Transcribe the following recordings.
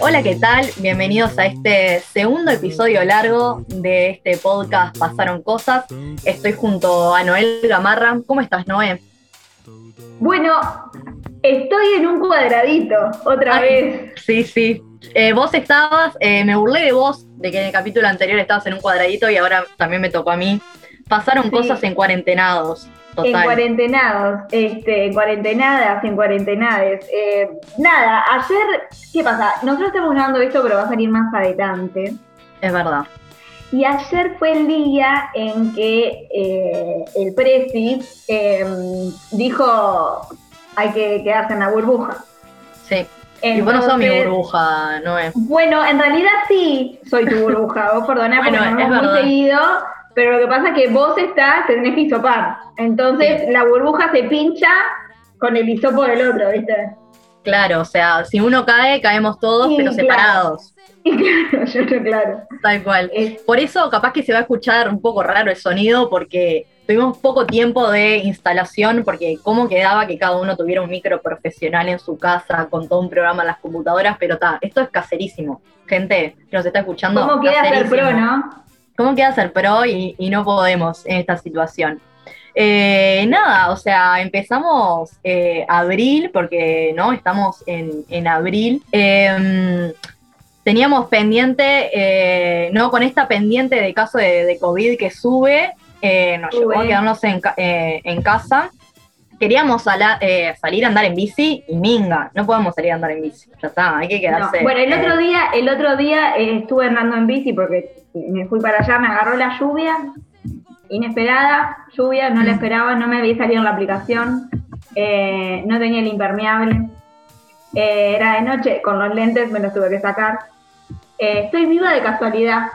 Hola, ¿qué tal? Bienvenidos a este segundo episodio largo de este podcast Pasaron Cosas. Estoy junto a Noel Gamarra. ¿Cómo estás, Noé? Bueno, estoy en un cuadradito, otra vez. Sí, sí. Eh, vos estabas, eh, me burlé de vos, de que en el capítulo anterior estabas en un cuadradito y ahora también me tocó a mí. Pasaron cosas en cuarentenados. En cuarentenados, este, en cuarentenadas, en cuarentenades. Eh, nada, ayer, ¿qué pasa? Nosotros estamos grabando esto, pero va a salir más adelante. Es verdad. Y ayer fue el día en que eh, el Presi em, dijo hay que quedarse en la burbuja. Sí. y vos no sos mi burbuja, no es. Bueno, en realidad sí soy tu burbuja. Vos perdonás porque no hemos muy seguido pero lo que pasa es que vos estás, tenés que hisopar. Entonces la burbuja se pincha con el hisopo del otro, ¿viste? Claro, o sea, si uno cae, caemos todos, pero separados. claro, yo no, claro. Tal cual. Por eso capaz que se va a escuchar un poco raro el sonido, porque tuvimos poco tiempo de instalación, porque cómo quedaba que cada uno tuviera un micro profesional en su casa, con todo un programa en las computadoras, pero está, esto es caserísimo. Gente que nos está escuchando. ¿Cómo queda ser pro, no? ¿Cómo queda ser pro y, no podemos en esta situación? Eh, nada, o sea, empezamos eh, abril, porque no, estamos en, abril. Em, teníamos pendiente, eh, no, con esta pendiente de caso de, COVID que sube, nos llevó a quedarnos en, en casa queríamos eh, salir a andar en bici y minga, no podemos salir a andar en bici, ya está, hay que quedarse. Bueno, el otro día, el otro día eh, estuve andando en bici porque me fui para allá, me agarró la lluvia, inesperada, lluvia, no la esperaba, no me había salido en la aplicación, eh, no tenía el impermeable, era de noche, con los lentes me los tuve que sacar. estoy viva de casualidad,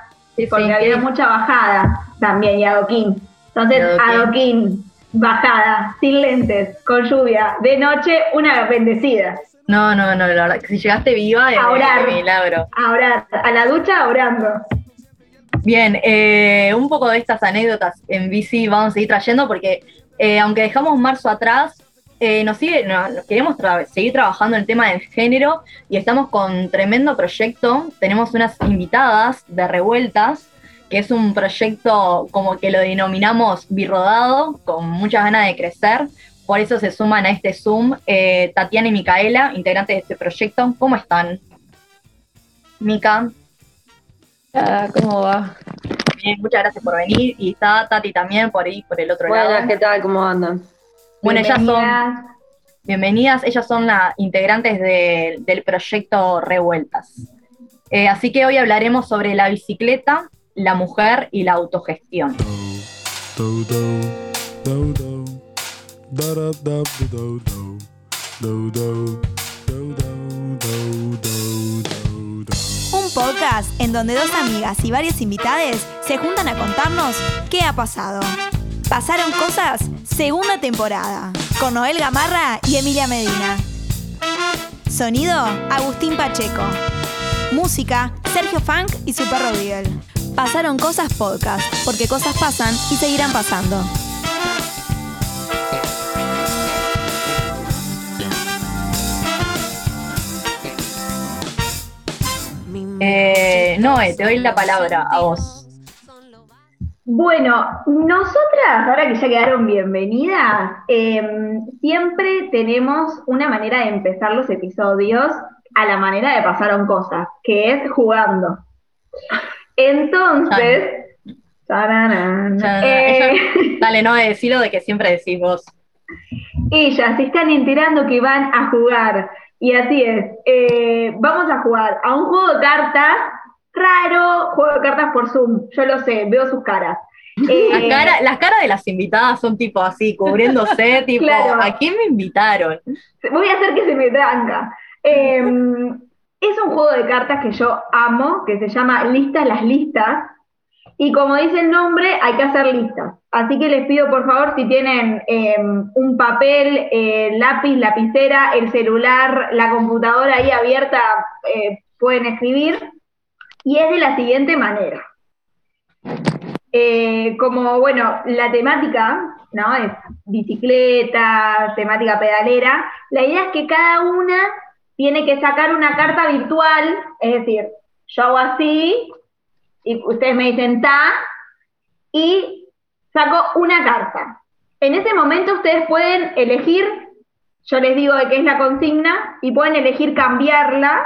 porque había mucha bajada también y adoquín. Entonces, adoquín bajada, sin lentes, con lluvia, de noche, una bendecida. No, no, no, la verdad, si llegaste viva es milagro. A a la ducha orando. Bien, eh, un poco de estas anécdotas en bici vamos a seguir trayendo porque eh, aunque dejamos marzo atrás, eh, nos sigue, queremos seguir trabajando el tema del género y estamos con tremendo proyecto. Tenemos unas invitadas de revueltas que es un proyecto como que lo denominamos birrodado, con muchas ganas de crecer. Por eso se suman a este Zoom eh, Tatiana y Micaela, integrantes de este proyecto. ¿Cómo están? Mica. ¿cómo va? Bien, muchas gracias por venir. Y está Tati también por ahí, por el otro lado. Buenas, ¿qué tal? ¿Cómo andan? Bueno, ellas son. Bienvenidas, ellas son las integrantes del proyecto Revueltas. Eh, así que hoy hablaremos sobre la bicicleta, la mujer y la autogestión. Un podcast en donde dos amigas y varios invitados se juntan a contarnos qué ha pasado. Pasaron cosas, segunda temporada, con Noel Gamarra y Emilia Medina. Sonido, Agustín Pacheco. Música, Sergio Funk y su perro Pasaron Cosas Podcast, porque cosas pasan y seguirán pasando. Eh, Noé, te doy la palabra a vos. Bueno, nosotras, ahora que ya quedaron bienvenidas, em, siempre tenemos una manera de empezar los episodios a la manera de pasaron cosas, que es jugando. Entonces, eh, dale, no decirlo de que siempre decís vos. Ellas se están enterando que van a jugar. Y así es. Eh, vamos a jugar a un juego de cartas raro, juego de cartas por Zoom. Yo lo sé, veo sus caras. Eh, las caras de las invitadas son tipo así, cubriéndose, tipo, ¿a quién me invitaron? Voy a hacer que se me tranca. Es un juego de cartas que yo amo, que se llama Listas las Listas. Y como dice el nombre, hay que hacer listas. Así que les pido por favor si tienen em, un papel, eh, lápiz, lapicera, el celular, la computadora ahí abierta, eh, pueden escribir. Y es de la siguiente manera. Eh, como, bueno, la temática, ¿no? Es bicicleta, temática pedalera. La idea es que cada una tiene que sacar una carta virtual, es decir, yo hago así, y ustedes me dicen ta, y saco una carta. En ese momento ustedes pueden elegir, yo les digo de qué es la consigna, y pueden elegir cambiarla,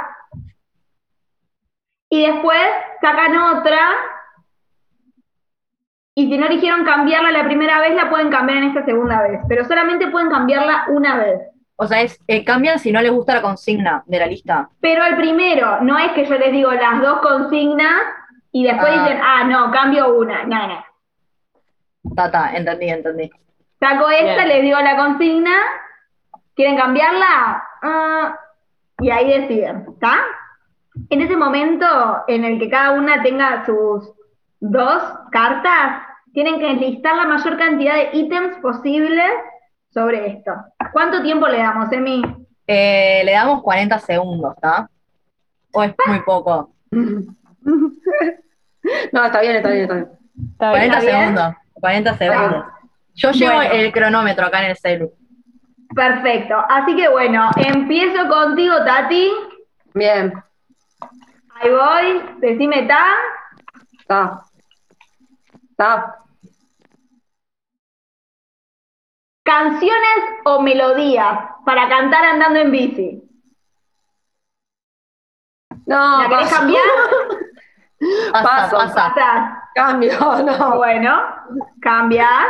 y después sacan otra, y si no eligieron cambiarla la primera vez, la pueden cambiar en esta segunda vez, pero solamente pueden cambiarla una vez. O sea, es, eh, cambian si no les gusta la consigna de la lista. Pero el primero, no es que yo les digo las dos consignas y después Ah. dicen, ah, no, cambio una. No, no. Ta, ta, entendí, entendí. Saco esta, Bien. les digo la consigna. ¿Quieren cambiarla? Ah, y ahí deciden, ¿está? En ese momento en el que cada una tenga sus dos cartas, tienen que enlistar la mayor cantidad de ítems posibles sobre esto. ¿Cuánto tiempo le damos, Emi? Eh, le damos 40 segundos, ¿está? ¿O es muy poco? No, está bien, está bien, está bien. Está bien. 40 bien? segundos. 40 segundos. Yo llevo Bueno. el cronómetro acá en el celu. Perfecto. Así que bueno, empiezo contigo, Tati. Bien, Ahí voy. Decime, ta. está. Está. Canciones o melodías para cantar andando en bici. No, ¿La querés paso. cambiar? Pasa, Paso. pasa. Cambio, no. Bueno, cambias.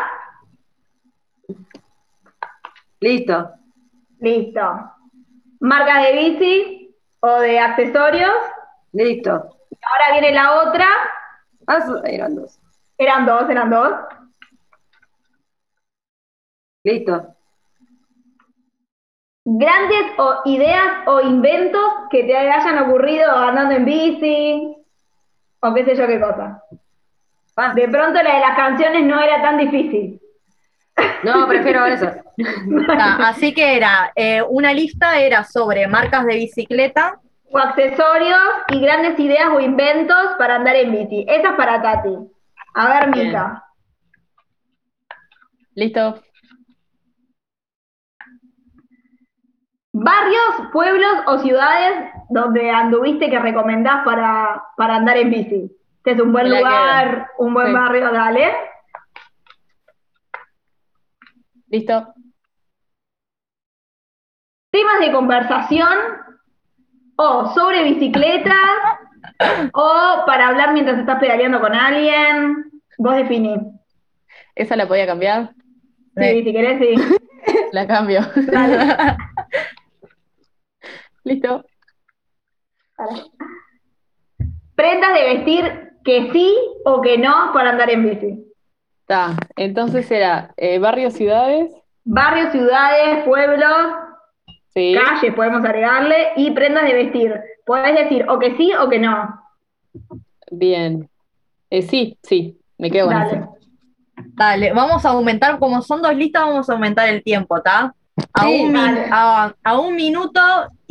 Listo. Listo. ¿Marcas de bici o de accesorios? Listo. Ahora viene la otra. Ah, eran dos. Eran dos, eran dos. Listo. Grandes o ideas o inventos que te hayan ocurrido andando en bici o qué sé yo qué cosa. Ah, De pronto la de las canciones no era tan difícil. no, prefiero eso. Ta, Así que era, eh, una lista era sobre marcas de bicicleta. O accesorios y grandes ideas o inventos para andar en bici. Esa es para Tati. A ver. Mica. Listo. Barrios, pueblos o ciudades donde anduviste que recomendás para, para andar en bici. Este es un buen la lugar, un buen Sí. barrio, dale. Listo. Temas de conversación o sobre bicicletas o para hablar mientras estás pedaleando con alguien. Vos definís. ¿Esa la podía cambiar? Sí, si querés, sí. La cambio. Listo. Prendas de vestir que sí o que no para andar en bici. Está. Entonces era eh, barrios, ciudades. Barrios, ciudades, pueblos, Sí. calles podemos agregarle y prendas de vestir. Podés decir o que sí o que no. Bien. Eh, sí, sí. Me quedo con Dale. eso. Dale, vamos a aumentar, como son dos listas, vamos a aumentar el tiempo, ¿está? A, Sí, un min- dale. a, a un minuto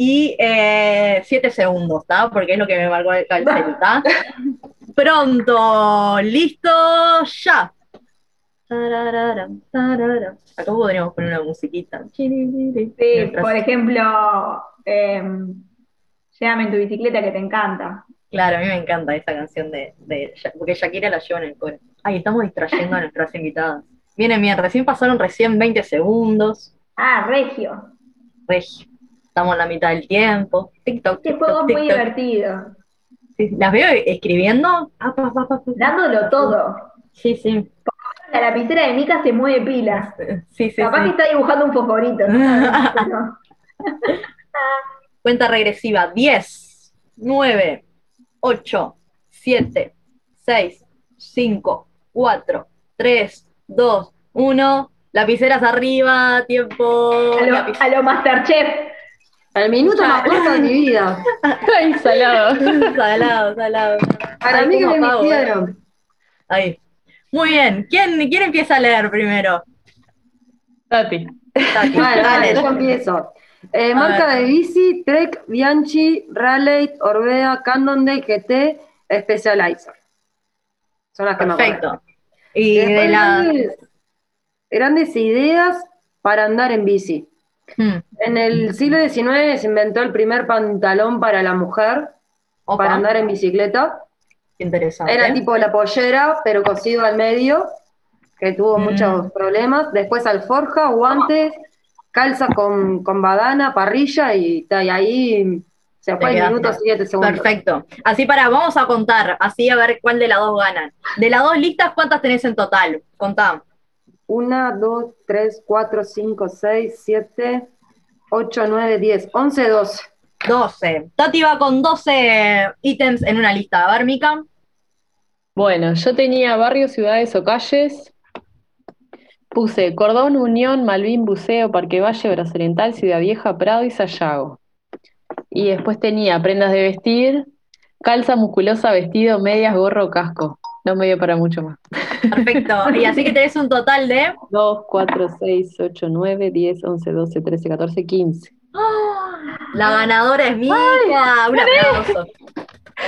y eh, siete segundos, ¿está? Porque es lo que me marcó el el celu, ¿está? Pronto, listo, ya. Acá podríamos poner una musiquita. Sí, por ejemplo, eh, llévame en tu bicicleta que te encanta. Claro, a mí me encanta esa canción de, porque Shakira la lleva en el coro. Ay, estamos distrayendo a nuestras invitadas. Vienen bien, recién pasaron recién 20 segundos. Ah, Regio. Regio. Estamos en la mitad del tiempo. TikTok, Este juego muy divertido. Sí, Las veo escribiendo. Ah, pa, pa, pa, pa. Dándolo todo. Sí, sí. La lapicera de Mica se mueve pila. Sí, sí, Capaz que está dibujando un fosforito. ¿no? Cuenta regresiva. 10, 9, 8, 7, 6, 5, 4, 3, 2, 1. Lapiceras arriba, tiempo. a, lo, lapic- a lo Masterchef. El minuto más corto de mi vida. Ay, salado. salado, salado. Para Ay, mí que me apago, eh. Ahí. Muy bien. ¿Quién, ¿Quién empieza a leer primero? Tati. Tati, Dale, dale, yo empiezo. Eh, marca ver. de bici, Trek, Bianchi, Raleigh, Orbea, Cannondale, GT, Specializer. Son las que me acuerdo. Perfecto. Y Después de la. grandes, grandes ideas para andar en bici. Hmm, En el siglo XIX se inventó el primer pantalón para la mujer, opa, para andar en bicicleta. interesante. Era tipo la pollera, pero cosido al medio, que tuvo Mm. muchos problemas. Después alforja, guantes, calzas con, con badana, parrilla y, y ahí se fue el minuto 7 segundos. Perfecto. Así para, vamos a contar, así a ver cuál de las dos ganan. De las dos listas, ¿cuántas tenés en total? Contá. Una, dos, tres, cuatro, cinco, seis, siete, ocho, nueve, diez, once, doce. 12. Tati va con 12 ítems en una lista. A ver, Mica. Bueno, yo tenía barrios, ciudades o calles. Puse Cordón, Unión, Malvin, Buceo, Parque Valle, Brazo Oriental, Ciudad Vieja, Prado y Sayago. Y después tenía prendas de vestir, calza musculosa, vestido, medias, gorro, casco. No me dio para mucho más. Perfecto. Y así que tenés un total de. 2, 4, 6, 8, 9, 10, 11, 12, 13, 14, 15. La ganadora es Mica. Un aplauso.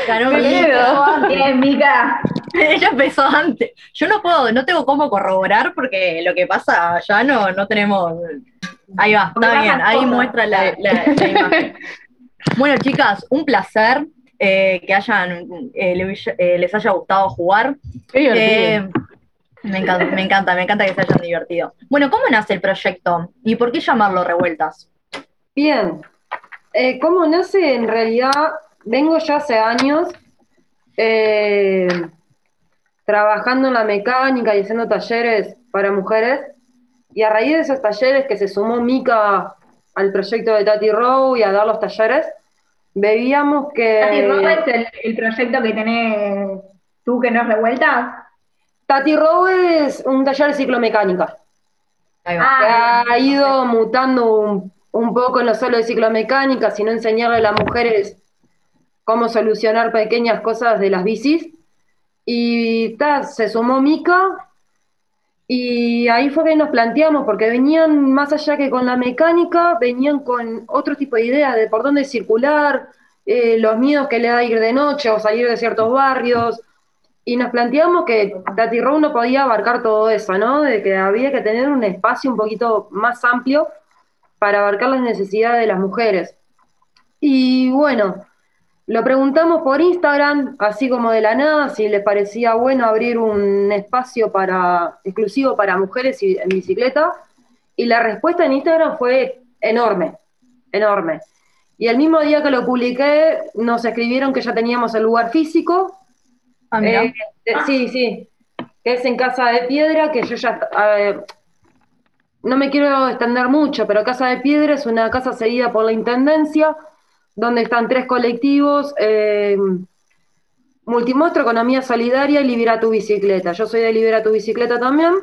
Ganó Mica. Bien, Mica. Ella empezó antes. Yo no puedo, no tengo cómo corroborar porque lo que pasa ya no, no tenemos. Ahí va, está bien, ahí muestra la, la- la imagen. Bueno, chicas, un placer eh, que hayan, eh, eh, les haya gustado jugar. Qué me encanta, me encanta, me encanta que se hayan divertido. Bueno, ¿cómo nace el proyecto? ¿Y por qué llamarlo Revueltas? Bien. Eh, ¿cómo nace? En realidad, vengo ya hace años eh, trabajando en la mecánica y haciendo talleres para mujeres. Y a raíz de esos talleres que se sumó Mica al proyecto de Tati Row y a dar los talleres, veíamos que... Tati Robo es el, el proyecto que tenés tú que nos revueltas. Tati Row es un taller de ciclomecánica. Ahí va. Ah, ha ido mutando un, un poco no solo de ciclomecánica, sino enseñarle a las mujeres cómo solucionar pequeñas cosas de las bicis. Y ta, se sumó Mica y ahí fue que nos planteamos, porque venían más allá que con la mecánica, venían con otro tipo de ideas de por dónde circular, eh, los miedos que le da ir de noche o salir de ciertos barrios. Y nos planteamos que Tati Row no podía abarcar todo eso, ¿no? De que había que tener un espacio un poquito más amplio para abarcar las necesidades de las mujeres. Y bueno, lo preguntamos por Instagram, así como de la nada, si les parecía bueno abrir un espacio para, exclusivo para mujeres y- en bicicleta. Y la respuesta en Instagram fue enorme, enorme. Y el mismo día que lo publiqué, nos escribieron que ya teníamos el lugar físico, Ah, eh, eh, sí, sí, que es en Casa de Piedra, que yo ya, eh, no me quiero extender mucho, pero Casa de Piedra es una casa seguida por la Intendencia, donde están tres colectivos, eh, Multimostro, Economía Solidaria y Libera tu Bicicleta. Yo soy de Libera tu Bicicleta también.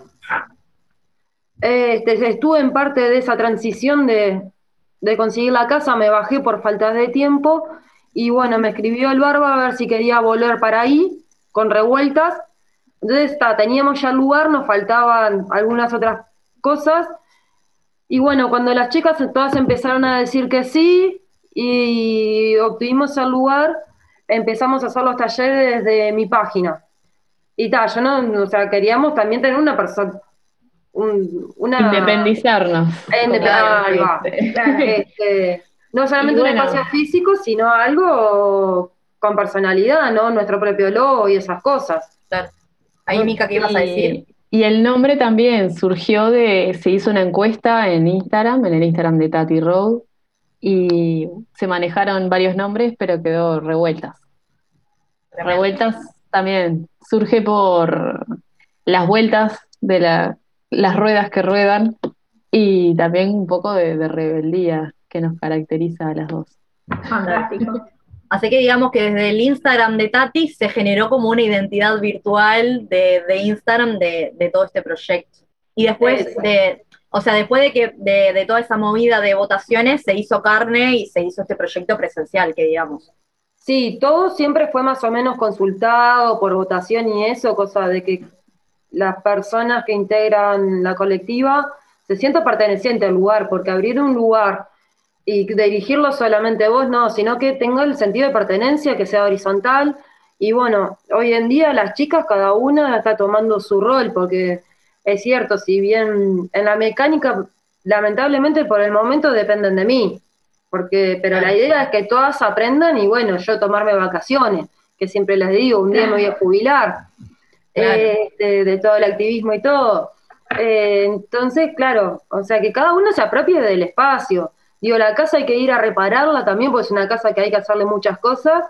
Este, estuve en parte de esa transición de, de conseguir la casa, me bajé por falta de tiempo y bueno, me escribió el Barba a ver si quería volver para ahí, con revueltas. Entonces está, teníamos ya el lugar, nos faltaban algunas otras cosas. Y bueno, cuando las chicas todas empezaron a decir que sí y obtuvimos el lugar, empezamos a hacer los talleres desde mi página. Y tal, yo no, o sea, queríamos también tener una persona, un- una... Independizarnos. Claro, claro. Este, no solamente bueno. un espacio físico, sino algo con personalidad, ¿no? Nuestro propio logo y esas cosas. Claro. Ahí, Mica, ¿qué ibas a decir? Y el nombre también surgió de, se hizo una encuesta en Instagram, en el Instagram de Tati Road, y se manejaron varios nombres, pero quedó revueltas. Revueltas también surge por las vueltas de la- las ruedas que ruedan y también un poco de, de rebeldía que nos caracteriza a las dos. Fantástico. Así que digamos que desde el Instagram de Tati se generó como una identidad virtual de, de Instagram de, de todo este proyecto. Y después de, o sea, después de que de, de toda esa movida de votaciones se hizo carne y se hizo este proyecto presencial, que digamos. Sí, todo siempre fue más o menos consultado por votación y eso, cosa de que las personas que integran la colectiva se sientan pertenecientes al lugar, porque abrir un lugar y dirigirlo solamente vos, no, sino que tenga el sentido de pertenencia, que sea horizontal. Y bueno, hoy en día las chicas, cada una está tomando su rol, porque es cierto, si bien en la mecánica lamentablemente por el momento dependen de mí, porque, pero la idea es que todas aprendan y bueno, yo tomarme vacaciones, que siempre les digo, un día me voy a jubilar eh, de, todo el activismo y todo. Eh, entonces, claro, o sea, que cada uno se apropie del espacio. Digo, la casa hay que ir a repararla también, porque es una casa que hay que hacerle muchas cosas.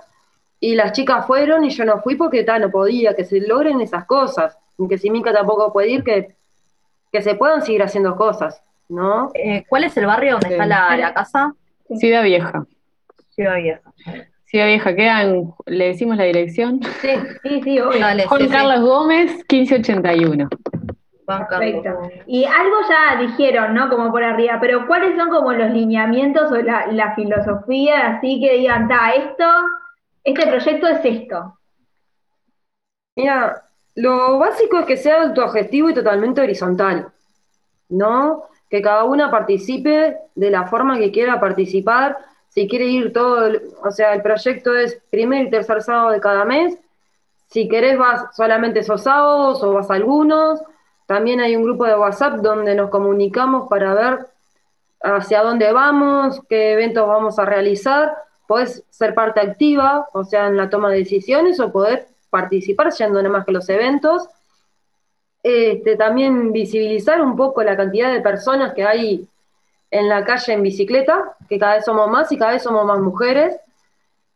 Y las chicas fueron y yo no fui porque tal, no podía, que se logren esas cosas. Que si Mica tampoco puede ir, que, que se puedan seguir haciendo cosas, ¿no? Eh, ¿Cuál es el barrio donde está la, la casa? Ciudad Vieja. Ciudad Vieja. Ciudad Vieja, quedan, le decimos la dirección. Sí, sí, sí, obvio. Dale, Juan sí, sí. Carlos Gómez, 1581. Juan Carlos. Perfecto. Y algo ya dijeron, ¿no? Como por arriba, pero ¿cuáles son como los lineamientos o la, la filosofía así que digan, ta, esto, este proyecto es esto? Mira, lo básico es que sea autogestivo y totalmente horizontal, ¿no? Que cada una participe de la forma que quiera participar. Si quiere ir todo, o sea, el proyecto es primer y tercer sábado de cada mes. Si querés vas solamente esos sábados o vas algunos. También hay un grupo de WhatsApp donde nos comunicamos para ver hacia dónde vamos, qué eventos vamos a realizar. Podés ser parte activa, o sea, en la toma de decisiones, o poder participar yendo nada más que los eventos. Este, también visibilizar un poco la cantidad de personas que hay en la calle en bicicleta, que cada vez somos más y cada vez somos más mujeres.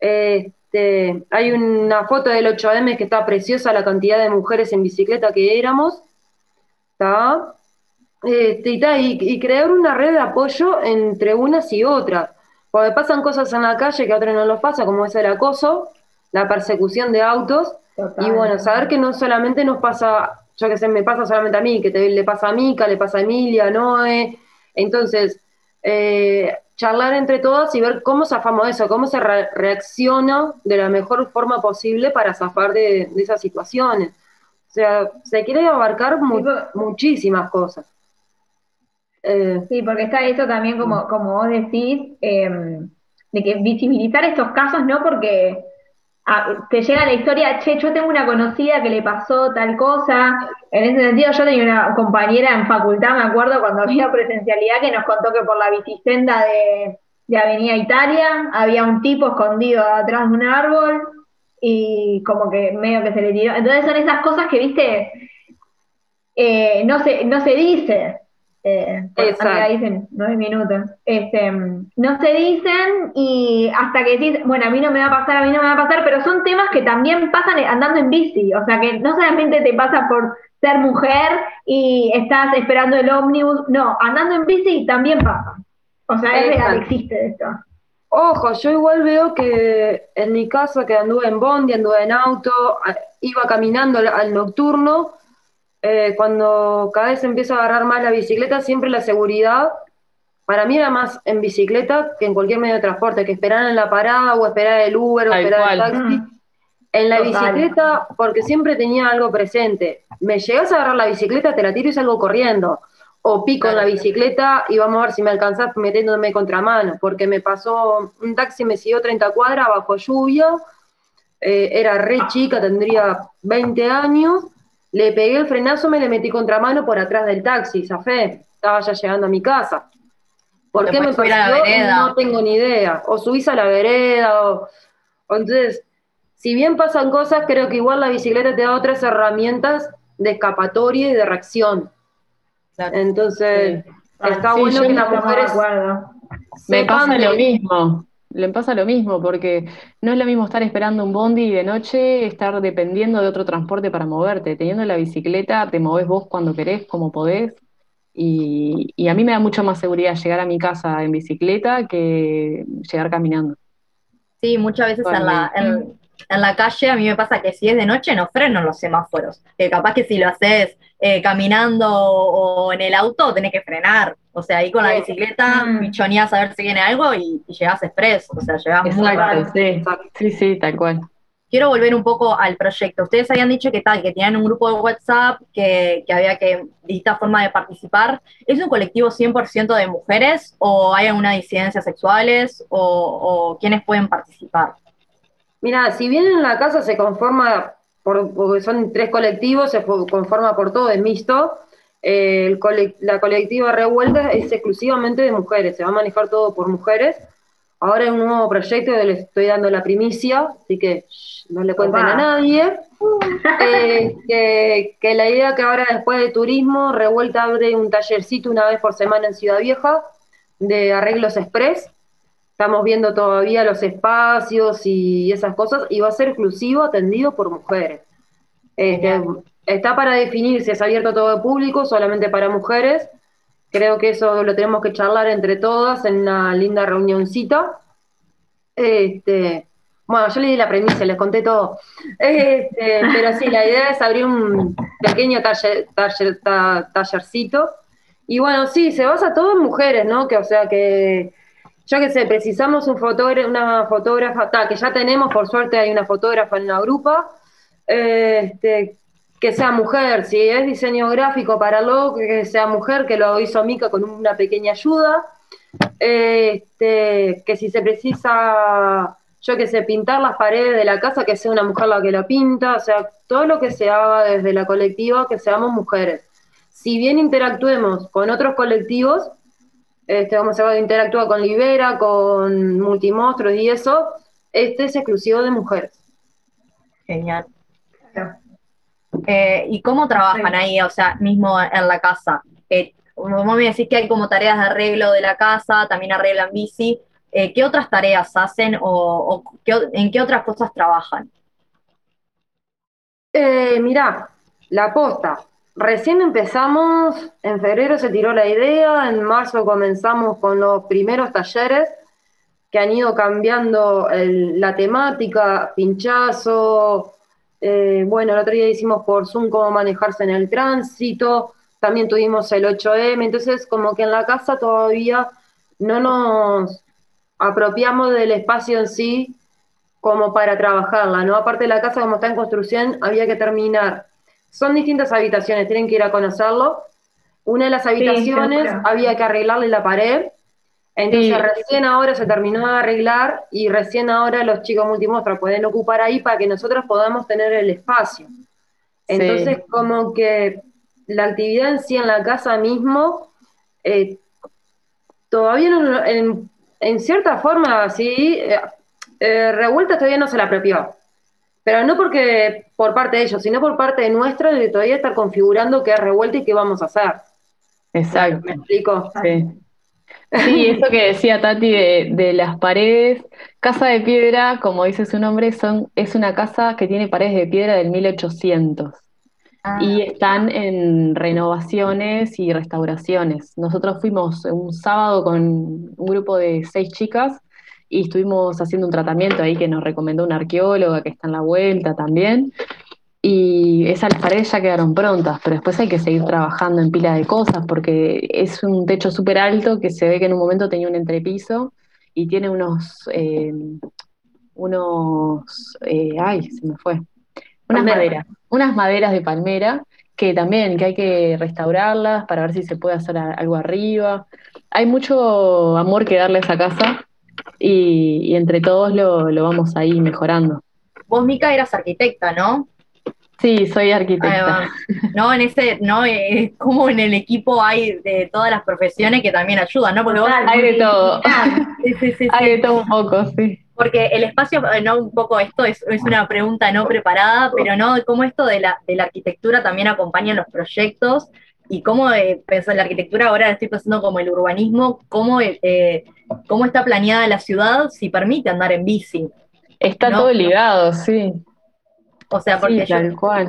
Este, hay una foto del 8M que está preciosa la cantidad de mujeres en bicicleta que éramos. Este, y, y- y crear una red de apoyo entre unas y otras. Porque pasan cosas en la calle que a otras no los pasa, como es el acoso, la persecución de autos. Y bueno, saber que no solamente nos pasa, yo que sé, me pasa solamente a mí, que te- le pasa a Mica, le pasa a Emilia, a Noé. Entonces, eh, charlar entre todas y ver cómo zafamos eso, cómo se re- reacciona de la mejor forma posible para zafar de, de esas situaciones. O sea, se quiere abarcar mu- muchísimas cosas. Eh, Sí, porque está eso también, como, como vos decís, eh, de que visibilizar estos casos, ¿no? Porque ah, te llega la historia, che, yo tengo una conocida que le pasó tal cosa. En ese sentido, yo tenía una compañera en facultad, me acuerdo, cuando había presencialidad, que nos contó que por la bicisenda de, de Avenida Italia había un tipo escondido atrás de un árbol y como que medio que se le tiró. Entonces son esas cosas que, viste, eh, no se, no se dice. Eh, acá dicen nueve minutos. Este, mm, no se dicen y hasta que decís, bueno, a mí no me va a pasar, a mí no me va a pasar, pero son temas que también pasan andando en bici. O sea, que no solamente te pasa por ser mujer y estás esperando el ómnibus, no, andando en bici también pasa. O sea, es real, existe esto. Ojo, yo igual veo que en mi caso, que anduve en bondi, anduve en auto, iba caminando al nocturno, eh, cuando cada vez empiezo a agarrar más la bicicleta, siempre la seguridad, para mí era más en bicicleta que en cualquier medio de transporte, que esperar en la parada o esperar el Uber o Tal esperar el taxi. Mm. En la Total. bicicleta, porque siempre tenía algo presente. Me llegas a agarrar la bicicleta, te la tiro y salgo corriendo. O pico en la bicicleta y vamos a ver si me alcanzás metiéndome contramano. Porque me pasó, un taxi me siguió 30 cuadras bajo lluvia. eh, era re chica, tendría 20 años. Le pegué el frenazo, me le metí contramano por atrás del taxi, zafé. Estaba ya llegando a mi casa. ¿Por qué me persiguió? vereda. No tengo ni idea. O subís a la vereda, o, o entonces, si bien pasan cosas, creo que igual la bicicleta te da otras herramientas de escapatoria y de reacción. Claro. Entonces, está Sí, bueno que las mujeres. Me pasa lo mismo, le pasa lo mismo, porque no es lo mismo estar esperando un bondi de noche, estar dependiendo de otro transporte para moverte. Teniendo la bicicleta, te movés vos cuando querés, como podés. Y, y a mí me da mucho más seguridad llegar a mi casa en bicicleta que llegar caminando. Sí, muchas veces en la, en, en la calle a mí me pasa que si es de noche no frenan los semáforos. Que capaz que si lo haces eh, caminando o en el auto tenés que frenar. O sea, ahí con la Sí. bicicleta Mm. pichoneás a ver si viene algo y, y llegás express. O sea, llegás muy Exacto, rápido. sí, Exacto. sí, sí, tal cual. Quiero volver un poco al proyecto. Ustedes habían dicho que tal, que tenían un grupo de WhatsApp, que, que había que distintas formas de participar. ¿Es un colectivo 100% de mujeres o hay alguna disidencias sexuales o, o quiénes pueden participar? Mira, si bien en la casa se conforma, por, porque son tres colectivos, se fo- conforma por todo, es mixto, eh, el cole- la colectiva Revuelta es exclusivamente de mujeres, se va a manejar todo por mujeres. Ahora hay un nuevo proyecto que les estoy dando la primicia, así que shh, no le cuenten Opa. a nadie. Eh, que, que la idea que ahora después de turismo, Revuelta abre un tallercito una vez por semana en Ciudad Vieja de arreglos express. Estamos viendo todavía los espacios y esas cosas, y va a ser exclusivo atendido por mujeres. Este, está para definir si es abierto a todo el público, solamente para mujeres. Creo que eso lo tenemos que charlar entre todas en una linda reunioncita. Este, bueno, yo le di la premisa, les conté todo. Este, pero sí, la idea es abrir un pequeño taller, taller- ta- tallercito. Y bueno, sí, se basa todo en mujeres, ¿no? Que, o sea, que yo qué sé, precisamos un fotógrafo, una fotógrafa, que ya tenemos, por suerte hay una fotógrafa en la grupa, este, que sea mujer, si es diseño gráfico para logo, que sea mujer, que lo hizo Mica con una pequeña ayuda, este, que si se precisa, yo que sé, pintar las paredes de la casa, que sea una mujer la que lo pinta, o sea, todo lo que se haga desde la colectiva, que seamos mujeres. Si bien interactuemos con otros colectivos, este, vamos a interactuar con Libera, con Multimonstruos y eso, este es exclusivo de mujeres. Genial. Eh, ¿Y cómo trabajan ahí, o sea, mismo en la casa? Eh, vos me decís que hay como tareas de arreglo de la casa, también arreglan bici. Eh, ¿Qué otras tareas hacen o, o qué o- en qué otras cosas trabajan? Eh, mirá, la posta. Recién empezamos, en febrero se tiró la idea, en marzo comenzamos con los primeros talleres que han ido cambiando la temática, pinchazo, eh, bueno, el otro día hicimos por Zoom cómo manejarse en el tránsito, también tuvimos el 8M, entonces como que en la casa todavía no nos apropiamos del espacio en sí como para trabajarla, ¿no? Aparte la casa como está en construcción, había que terminar. Son distintas habitaciones, tienen que ir a conocerlo. Una de las habitaciones había que arreglarle la pared, entonces Sí. recién ahora se terminó de arreglar y recién ahora los chicos multimostra pueden ocupar ahí para que nosotros podamos tener el espacio. Entonces como que la actividad en sí en la casa mismo, eh, todavía no, en, en cierta forma, sí, eh, eh, Revuelta todavía no se la apropió. Pero no porque por parte de ellos, sino por parte de nuestra, de todavía estar configurando qué es Revuelta y qué vamos a hacer. Exacto. ¿Me explico? Sí. Sí, eso que decía Tati de, de las paredes. Casa de Piedra, como dice su nombre, son, es una casa que tiene paredes de piedra del 1800 y están en renovaciones y restauraciones. Nosotros fuimos un sábado con un grupo de seis chicas y estuvimos haciendo un tratamiento ahí que nos recomendó una arqueóloga que está en la vuelta también. Y esas paredes ya quedaron prontas, pero después hay que seguir trabajando en pila de cosas porque es un techo súper alto que se ve que en un momento tenía un entrepiso y tiene unos, eh, unos, eh, ay, se me fue, unas Palmera. maderas, unas maderas de palmera que también que hay que restaurarlas para ver si se puede hacer algo arriba. Hay mucho amor que darle a esa casa y, y entre todos lo, lo vamos ahí mejorando. Vos, Mica, eras arquitecta, ¿no? Sí, soy arquitecta. No, en ese, no, eh, como en el equipo hay de todas las profesiones que también ayudan, ¿no? Porque vos, Hay de todo. sí, sí, sí, Hay de todo un poco, sí. Porque el espacio, eh, no un poco esto es, es una pregunta no preparada, pero no, cómo esto de la, de la arquitectura también acompaña los proyectos y cómo eh, pensar la arquitectura, ahora estoy pensando como el urbanismo, cómo, eh, cómo está planeada la ciudad si permite andar en bici. Está No, todo ligado, sí. O sea, Sí, porque yo, cual.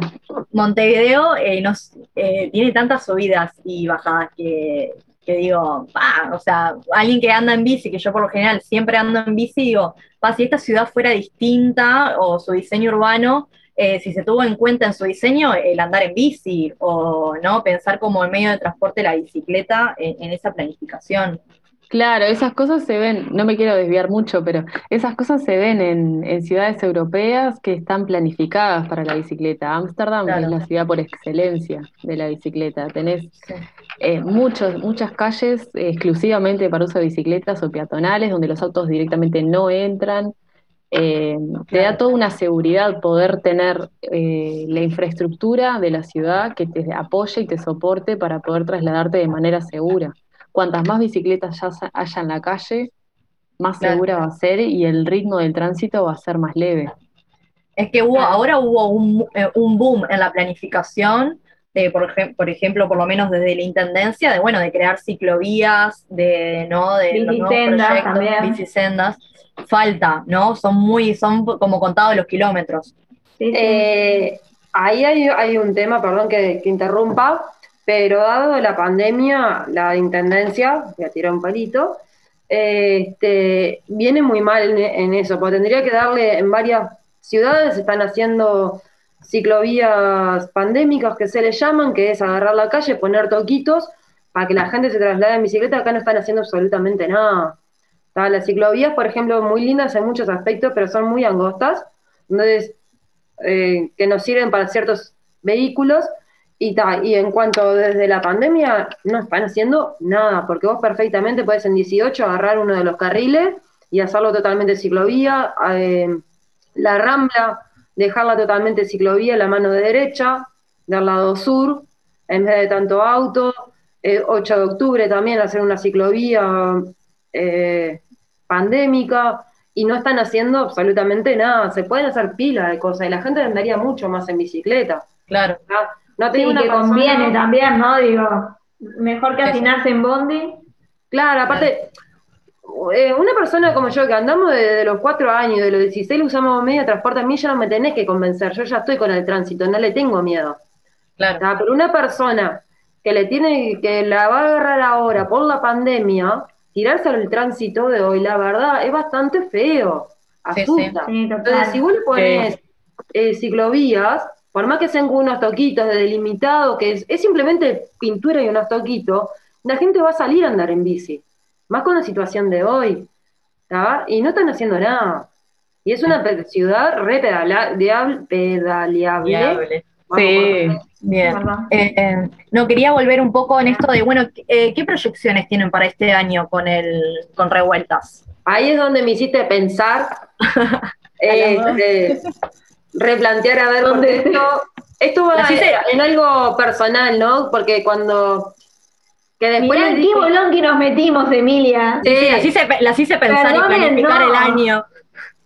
Montevideo eh, nos, eh, tiene tantas subidas y bajadas que, que digo, o sea, alguien que anda en bici, que yo por lo general siempre ando en bici, digo, pa, si esta ciudad fuera distinta o su diseño urbano, eh, si se tuvo en cuenta en su diseño el andar en bici o no pensar como el medio de transporte la bicicleta en, en esa planificación. Claro, esas cosas se ven, no me quiero desviar mucho, pero esas cosas se ven en, en ciudades europeas que están planificadas para la bicicleta. Ámsterdam Claro. es la ciudad por excelencia de la bicicleta. Tenés Sí. eh, muchos, muchas calles exclusivamente para uso de bicicletas o peatonales, donde los autos directamente no entran. Eh, te da toda una seguridad poder tener eh, la infraestructura de la ciudad que te apoye y te soporte para poder trasladarte de manera segura. Cuantas más bicicletas ya haya en la calle, más segura va a ser y el ritmo del tránsito va a ser más leve. Es que hubo, ahora hubo un, eh, un boom en la planificación por, por, ejemplo, por lo menos desde la intendencia, de bueno, de crear ciclovías, de no, de bicisendas también. bicisendas, falta, ¿no? Son muy, son como contados los kilómetros. Eh, ahí hay, un tema, perdón que, interrumpa, pero dado la pandemia, la intendencia, voy a tirar un palito, este, viene muy mal en, en, eso, porque tendría que darle en varias ciudades, están haciendo ciclovías pandémicas que se le llaman, que es agarrar la calle, poner toquitos para que la gente se traslade en bicicleta, acá no están haciendo absolutamente nada. Las ciclovías, por ejemplo, muy lindas en muchos aspectos, pero son muy angostas, entonces, eh, que nos sirven para ciertos vehículos, y, y en cuanto desde la pandemia, no están haciendo nada, porque vos perfectamente puedes en 18 agarrar uno de los carriles y hacerlo totalmente ciclovía, eh, la rambla dejarla totalmente ciclovía, la mano derecha, del lado sur, en vez de tanto auto. 8 de octubre también hacer una ciclovía eh, pandémica y no están haciendo absolutamente nada. Se pueden hacer pila de cosas y la gente andaría mucho más en bicicleta. Claro. No, sí, que conviene también, ¿no? Digo, mejor que afinarse en bondi. Claro, aparte, eh, una persona como yo que andamos desde los 4 años, de los 16 usamos medio de transporte, a mí ya no me tenés que convencer, yo ya estoy con el tránsito, no le tengo miedo. Claro. Pero una persona que le tiene, que la va a agarrar ahora por la pandemia, tirarse al tránsito de hoy, la verdad, es bastante feo. Asusta. Entonces, si vos le pones eh, ciclovías, por más que sean unos toquitos de delimitado, que es, es simplemente pintura y unos toquitos, la gente va a salir a andar en bici más con la situación de hoy, y no están haciendo nada. Y es una ciudad re pedaleable. Sí, bien. Eh, eh, no, quería volver un poco en esto de, bueno, eh, ¿qué proyecciones tienen para este año con el con Revueltas? Ahí es donde me hiciste pensar, este, replantear a ver, porque esto, esto va en algo personal, ¿no? Porque cuando que después Mirá qué bolón que nos metimos, Emilia. Sí, así se, la hice pensar y planificar el año.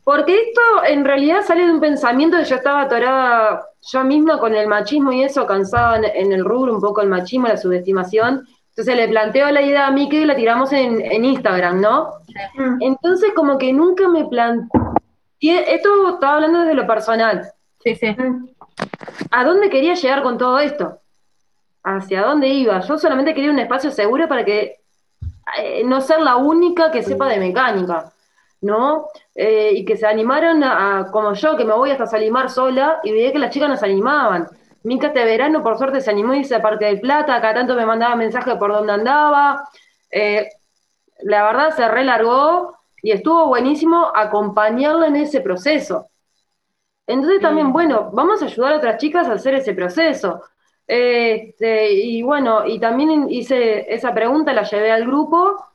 Porque esto en realidad sale de un pensamiento de yo estaba atorada yo misma con el machismo y eso, cansada en, el rubro un poco el machismo, la subestimación. Entonces le planteo la idea a mí que la tiramos en, Instagram, ¿no? Entonces como que nunca me planteé, esto estaba hablando desde lo personal. Sí, sí. ¿A dónde quería llegar con todo esto? Hacia dónde iba. Yo solamente quería un espacio seguro para que eh, no ser la única que sepa de mecánica, ¿no? Eh, y que se animaran a, como yo, que me voy hasta Salimar sola, y veía que las chicas nos animaban. Mica este verano, por suerte, se animó y se Parque del Plata, acá tanto me mandaba mensajes por dónde andaba. Eh, la verdad se relargó y estuvo buenísimo acompañarla en ese proceso. Entonces también, bueno, vamos a ayudar a otras chicas a hacer ese proceso. Este, y bueno, y también hice esa pregunta, la llevé al grupo,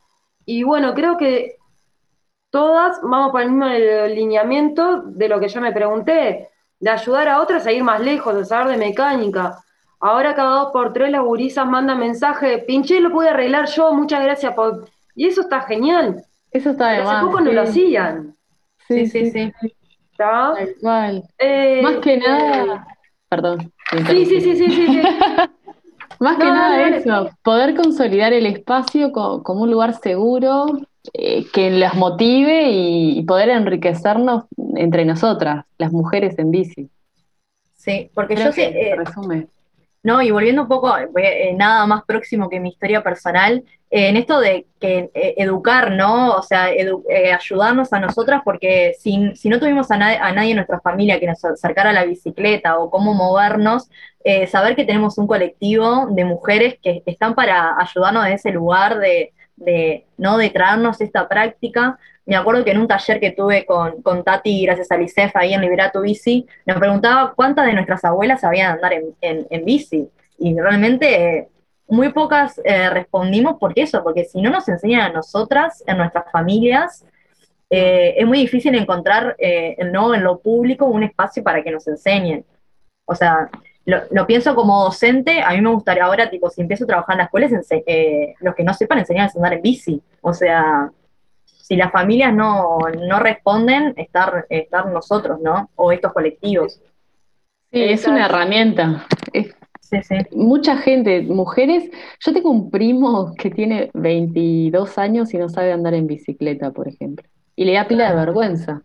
y bueno, creo que todas vamos por el mismo lineamiento de lo que yo me pregunté, de ayudar a otras a ir más lejos, de saber de mecánica. Ahora cada dos por tres las gurisas mandan mensaje, pinché lo pude arreglar yo, muchas gracias por... Y eso está genial. Eso está de Hace poco no lo hacían. Sí, sí, sí. ¿Está? Eh, más que nada, perdón. Sí, sí, sí, sí, sí. Más que nada eso, poder consolidar el espacio como, un lugar seguro, eh, que las motive y, poder enriquecernos entre nosotras, las mujeres en bici. Sí, porque yo sé... Eh, resume. No, y volviendo un poco, eh, nada más próximo que mi historia personal, eh, en esto de que eh, educar, ¿no? O sea, ayudarnos a nosotras, porque si, si no tuvimos a, a, nadie en nuestra familia que nos acercara a la bicicleta o cómo movernos, saber que tenemos un colectivo de mujeres que están para ayudarnos en ese lugar de, de, ¿no? de traernos esta práctica, me acuerdo que en un taller que tuve con, con Tati, gracias a Licef, ahí en Liberato Bici, nos preguntaba cuántas de nuestras abuelas sabían andar en, bici. Y realmente eh, muy pocas eh, respondimos por eso, porque si no nos enseñan a nosotras, en nuestras familias, eh, es muy difícil encontrar ¿no? en lo público un espacio para que nos enseñen. O sea, lo, pienso como docente, a mí me gustaría ahora, tipo, si empiezo a trabajar en las escuelas, eh, los que no sepan enseñar a andar en bici. O sea, si las familias no, no responden, estar, estar nosotros, ¿no? O estos colectivos. Sí, es una herramienta. sí, sí. Mucha gente, mujeres, yo tengo un primo que tiene 22 años y no sabe andar en bicicleta, por ejemplo. Y le da pila de vergüenza.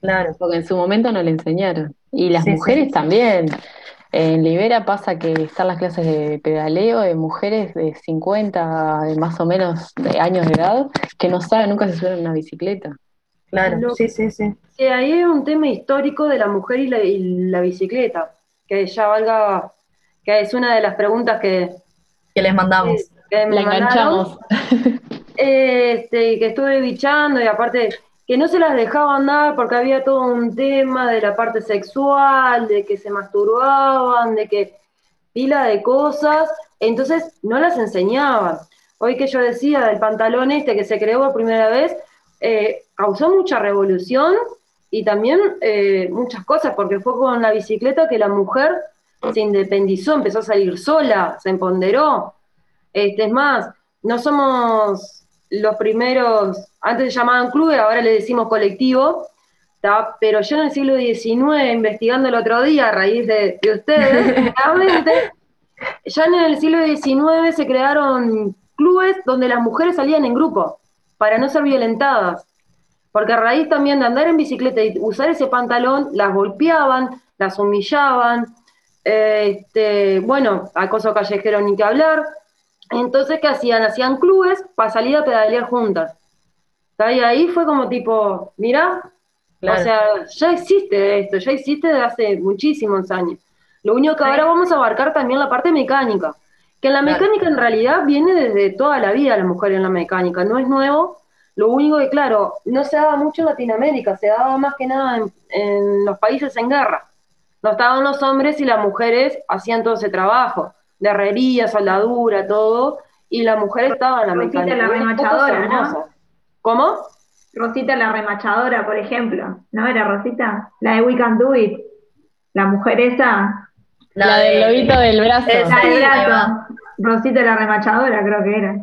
Claro. Porque en su momento no le enseñaron. Y las mujeres también. En Libera pasa que están las clases de pedaleo de mujeres de 50, de más o menos de años de edad, que no saben, nunca se suben en una bicicleta. Claro, sí, sí, sí. Sí, ahí es un tema histórico de la mujer y la, bicicleta, que ya valga, que es una de las preguntas que, que les mandamos. Que, la enganchamos. Este, que estuve bichando y aparte que no se las dejaba andar porque había todo un tema de la parte sexual, de que se masturbaban, de que pila de cosas, entonces no las enseñaban. Hoy que yo decía del pantalón este que se creó por primera vez, eh, causó mucha revolución y también eh, muchas cosas, porque fue con la bicicleta que la mujer se independizó, empezó a salir sola, se empoderó. Este, es más, no somos los primeros, antes se llamaban clubes, ahora le decimos colectivo, pero yo en el siglo XIX, investigando el otro día a raíz de, ustedes, ya en el siglo XIX se crearon clubes donde las mujeres salían en grupo para no ser violentadas. Porque a raíz también de andar en bicicleta y usar ese pantalón, las golpeaban, las humillaban, este, bueno, acoso callejero ni que hablar, entonces, ¿qué hacían? Hacían clubes para salir a pedalear juntas. Y ahí fue como tipo, mira, o sea, ya existe esto, ya existe desde hace muchísimos años. Lo único que ahora vamos a abarcar también la parte mecánica, que la mecánica en realidad viene desde toda la vida la mujer en la mecánica, no es nuevo. Lo único que, claro, no se daba mucho en Latinoamérica, se daba más que nada en, en los países en guerra. No estaban los hombres y las mujeres hacían todo ese trabajo de herrería, soldadura, todo, y la mujer estaba en la Rosita la remachadora, ¿no? ¿Cómo? Rosita la remachadora, por ejemplo, ¿no? ¿Era Rosita? La de We Can Do It. La mujer esa. La, del lobito del brazo. Rosita la remachadora, creo que era.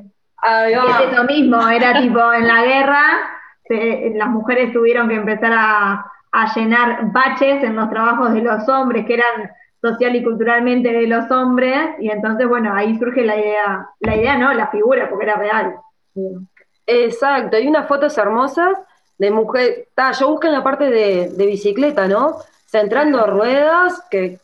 Es eso mismo, era tipo en la guerra, las mujeres tuvieron que empezar a, a llenar baches en los trabajos de los hombres, que eran social y culturalmente de los hombres, y entonces, bueno, ahí surge la idea, la idea no, la figura, porque era real. Exacto, hay unas fotos hermosas de mujer, yo busqué en la parte de, bicicleta, ¿no? Centrando ruedas que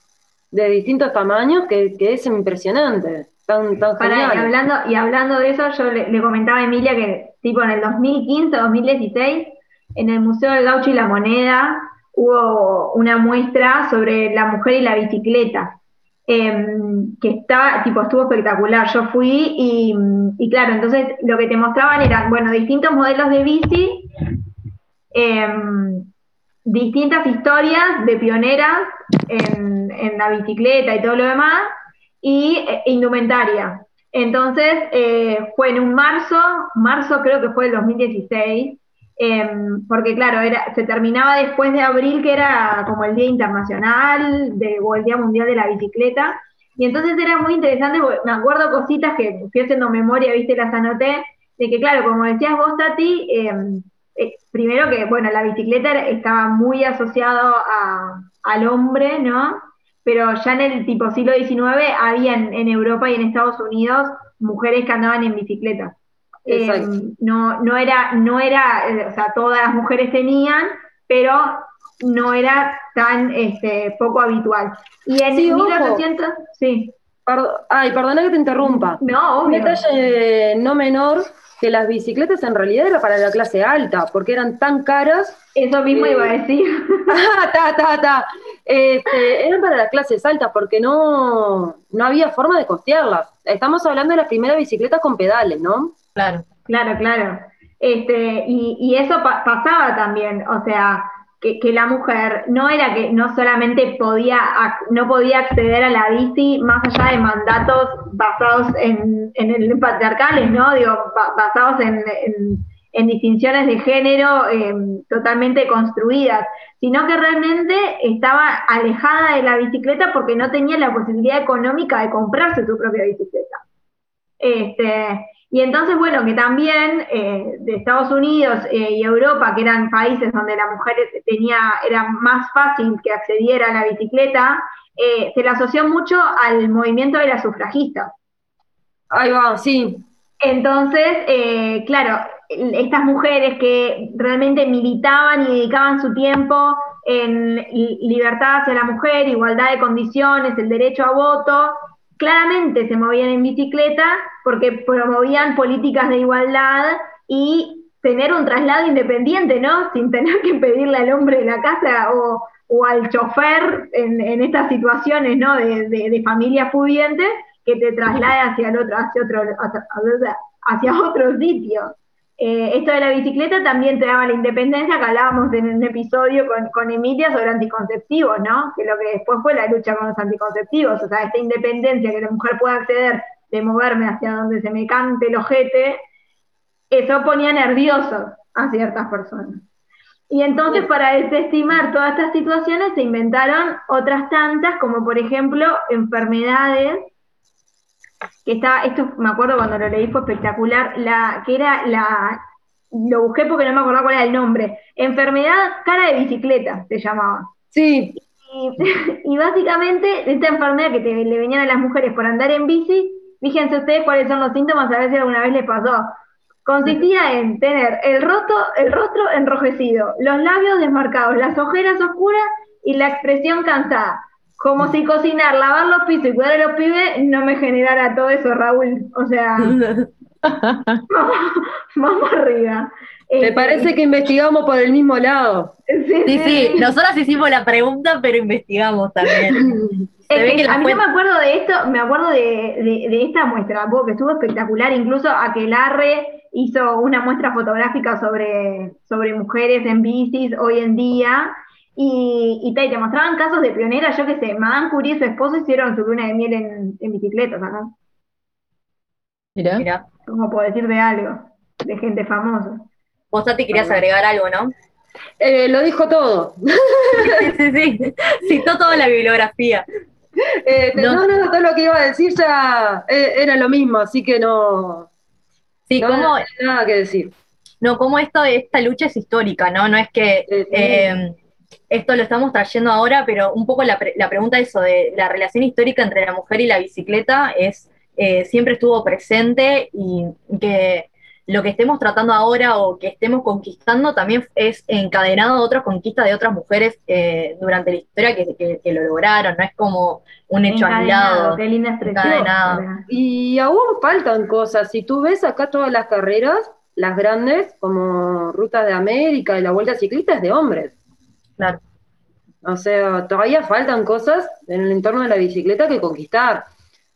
de distintos tamaños, que, es impresionante, tan, tan genial. Y hablando, y hablando de eso, yo le, le, comentaba a Emilia que, tipo, en el 2015, 2016, en el Museo del Gaucho y la Moneda, hubo una muestra sobre la mujer y la bicicleta, em, que está, tipo, estuvo espectacular. Yo fui y, claro, entonces lo que te mostraban eran, bueno, distintos modelos de bici, em, distintas historias de pioneras en, la bicicleta y todo lo demás, y e, indumentaria. Entonces, eh, fue en un marzo, marzo creo que fue el 2016, Em, porque claro, era, se terminaba después de abril, que era como el Día Internacional o el Día Mundial de la Bicicleta, y entonces era muy interesante, me acuerdo cositas que fui haciendo memoria, viste, las anoté, de que claro, como decías vos, Tati, em, eh, primero que, bueno, la bicicleta estaba muy asociado al hombre, ¿no? Pero ya en el tipo siglo XIX había en Europa y en Estados Unidos mujeres que andaban en bicicleta. Eh, no, no era, no era, eh, o sea, todas las mujeres tenían, pero no era tan este, poco habitual. Y en sí, 1800, sí. ay, perdona que te interrumpa. No, Un detalle no menor, que las bicicletas en realidad eran para la clase alta, porque eran tan caras. Eso mismo iba a decir. ah, ta, ta, ta. Este, eran para las clases altas, porque no, no había forma de costearlas. Estamos hablando de las primeras bicicletas con pedales, ¿no? Claro. Claro, claro. Este, y, y eso pasaba también, o sea, que, que, la mujer no era que no solamente podía, no podía acceder a la bici más allá de mandatos basados en, en el patriarcales, ¿no? Digo, basados en, en distinciones de género em, totalmente construidas, sino que realmente estaba alejada de la bicicleta porque no tenía la posibilidad económica de comprarse su propia bicicleta. Este, y entonces, bueno, que también eh, de Estados Unidos eh, y Europa, que eran países donde la mujer tenía, era más fácil que accediera a la bicicleta, eh, se le asoció mucho al movimiento de las sufragistas. Ahí va, sí. Entonces, claro, estas mujeres que realmente militaban y dedicaban su tiempo en libertad hacia la mujer, igualdad de condiciones, el derecho a voto, claramente se movían en bicicleta porque promovían políticas de igualdad y tener un traslado independiente, ¿no? Sin tener que pedirle al hombre de la casa o, al chofer en, estas situaciones, ¿no? De, de, familias pudientes que te traslade hacia el otro, hacia otro, hacia otro sitio. Eh, esto de la bicicleta también te daba la independencia, que hablábamos en un episodio con, con, Emilia sobre anticonceptivos, ¿no? Que lo que después fue la lucha con los anticonceptivos, o sea, esta independencia que la mujer pueda acceder de moverme hacia donde se me cante el ojete, eso ponía nervioso a ciertas personas. Y entonces para desestimar todas estas situaciones se inventaron otras tantas, como por ejemplo enfermedades que está, esto me acuerdo cuando lo leí, fue espectacular, la, que era la, lo busqué porque no me acordaba cuál era el nombre, enfermedad cara de bicicleta se llamaba. Sí. Y, básicamente esta enfermedad que le venían a las mujeres por andar en bici, fíjense ustedes cuáles son los síntomas, a ver si alguna vez les pasó. Consistía en tener el rostro, el rostro enrojecido, los labios desmarcados, las ojeras oscuras y la expresión cansada. Como si cocinar, lavar los pisos y cuidar a los pibes no me generara todo eso, Raúl. O sea, vamos, arriba. Me este, parece que investigamos por el mismo lado. Sí, sí, nosotras hicimos la pregunta, pero investigamos también. a mí no me acuerdo de esto, me acuerdo de, de, esta muestra, que estuvo espectacular, incluso Aquelarre hizo una muestra fotográfica sobre, sobre mujeres en bicis hoy en día, y, y, te, mostraban casos de pioneras, yo qué sé, Madame Curie y su esposo hicieron su luna de miel en, en bicicletas, ¿no? Mira. Mira. Como puedo decir de algo, de gente famosa. Vos, Tati, querías agregar algo, ¿no? Eh, lo dijo todo. sí, sí, sí. Citó toda la bibliografía. Eh, no. no, todo lo que iba a decir ya eh, era lo mismo, así que no. Sí, no como. Nada que decir. No, como esto, esta lucha es histórica, ¿no? No es que. Eh, esto lo estamos trayendo ahora, pero un poco la, la pregunta eso de la relación histórica entre la mujer y la bicicleta es eh, siempre estuvo presente y que lo que estemos tratando ahora o que estemos conquistando también es encadenado a otras conquistas de otras mujeres eh, durante la historia que, que, lo lograron, no es como un hecho aislado. Qué linda expresión. Y aún faltan cosas, si tú ves acá todas las carreras, las grandes, como Ruta de América y la Vuelta Ciclista, es de hombres. Claro. O sea, todavía faltan cosas en el entorno de la bicicleta que conquistar.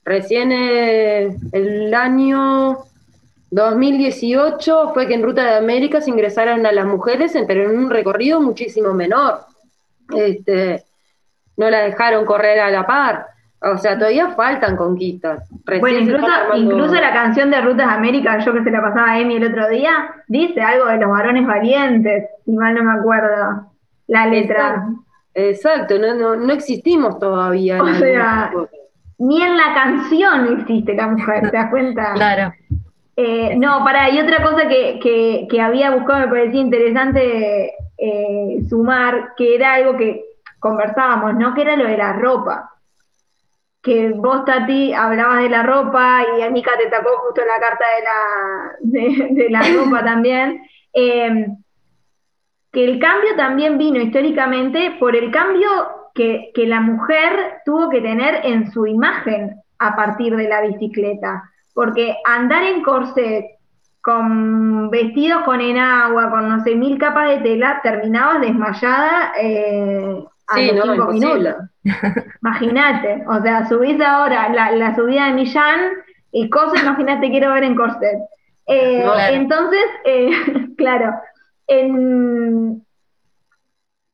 Recién eh, el año 2018 fue que en Ruta de América se ingresaron a las mujeres, pero en un recorrido muchísimo menor. Este, no la dejaron correr a la par. O sea, todavía faltan conquistas. bueno, incluso, incluso la canción de Rutas de América, yo que se la pasaba a Emi el otro día, dice algo de los varones valientes, si mal no me acuerdo la letra. Exacto, no, no, existimos todavía. O sea, ni en la canción existe la mujer, ¿te das cuenta? claro. Eh, no, para, y otra cosa que, había buscado, me parecía interesante eh, sumar, que era algo que conversábamos, ¿no? Que era lo de la ropa. Que vos, Tati, hablabas de la ropa y a Mica te tocó justo la carta de la, de, la ropa también. Eh, que el cambio también vino históricamente por el cambio que, la mujer tuvo que tener en su imagen a partir de la bicicleta. Porque andar en corset, con vestidos con enagua, con no sé, mil capas de tela, terminabas desmayada eh, a los cinco minutos. Imagínate, o sea, subís ahora la, subida de Millán y cosas, imagínate, quiero ver en corset. Eh, entonces, eh, claro, en,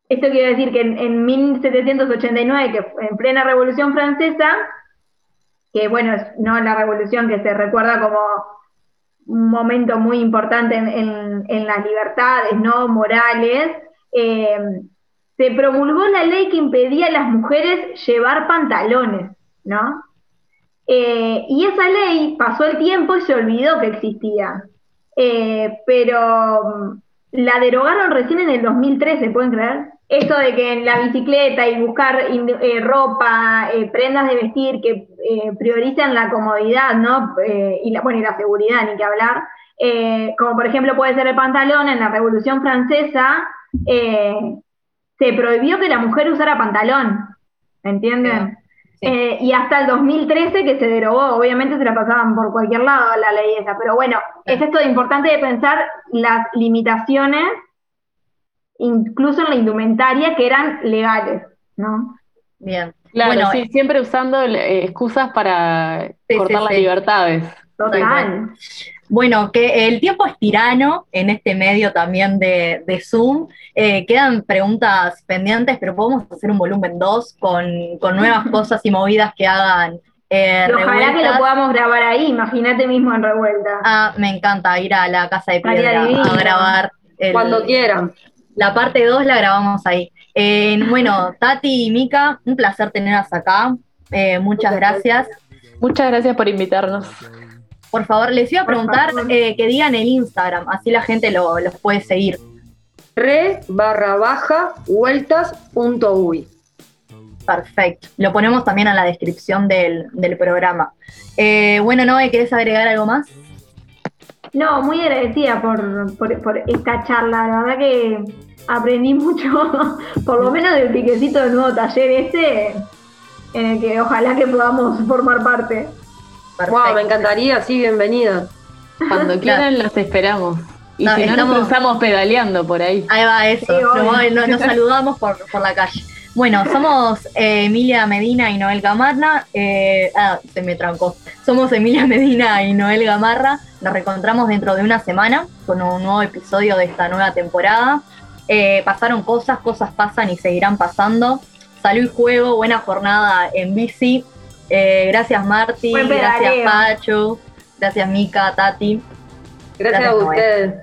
esto quiere decir que en, 1789, que en plena Revolución Francesa, que bueno, es no la revolución que se recuerda como un momento muy importante en, las libertades no morales, eh, se promulgó la ley que impedía a las mujeres llevar pantalones, ¿no? Eh, y esa ley pasó el tiempo y se olvidó que existía. Eh, pero la derogaron recién en el 2013, ¿pueden creer? Esto de que en la bicicleta y buscar eh, ropa, prendas de vestir que priorizan la comodidad, ¿no? y la, bueno, y la seguridad, ni que hablar. como por ejemplo puede ser el pantalón, en la Revolución Francesa se prohibió que la mujer usara pantalón, ¿entienden? Eh, y hasta el 2013 que se derogó, obviamente se la pasaban por cualquier lado la ley esa, pero bueno, es esto de importante de pensar las limitaciones, incluso en la indumentaria, que eran legales, ¿no? Bien. Claro, bueno, sí, siempre usando eh, excusas para cortar las libertades. Total. Bueno, que el tiempo es tirano en este medio también de, Zoom. Eh, quedan preguntas pendientes, pero podemos hacer un volumen 2 con, nuevas cosas y movidas que hagan. Eh, ojalá que lo podamos grabar ahí, imagínate mismo en revuelta. Ah, me encanta ir a la casa de piedra a grabar. Cuando quieran. La parte 2 la grabamos ahí. bueno, Tati y Mika, un placer tenerlas acá. Eh, muchas gracias. Muchas gracias por invitarnos. Por favor, les iba a preguntar eh, que digan el Instagram, así la gente lo, los puede seguir. Re barra baja vueltas punto Perfecto. Lo ponemos también en la descripción del, programa. Eh, bueno, Noé, ¿querés agregar algo más? No, muy agradecida por, esta charla. La verdad que aprendí mucho, por lo menos del piquecito del nuevo taller este, en el que ojalá que podamos formar parte. Wow, me encantaría, sí, bienvenida. Cuando quieran los esperamos. Y si no, nos cruzamos pedaleando por ahí. Ahí va eso, nos, saludamos por, la calle. Bueno, somos eh, Emilia Medina y Noel Gamarra. Eh, ah, se me trancó. Somos Emilia Medina y Noel Gamarra. Nos reencontramos dentro de una semana con un nuevo episodio de esta nueva temporada. Eh, pasaron cosas, cosas pasan y seguirán pasando. Salud y juego, buena jornada en bici. Eh, gracias Marti, gracias Pacho, gracias Mica, Tati. Gracias, a ustedes.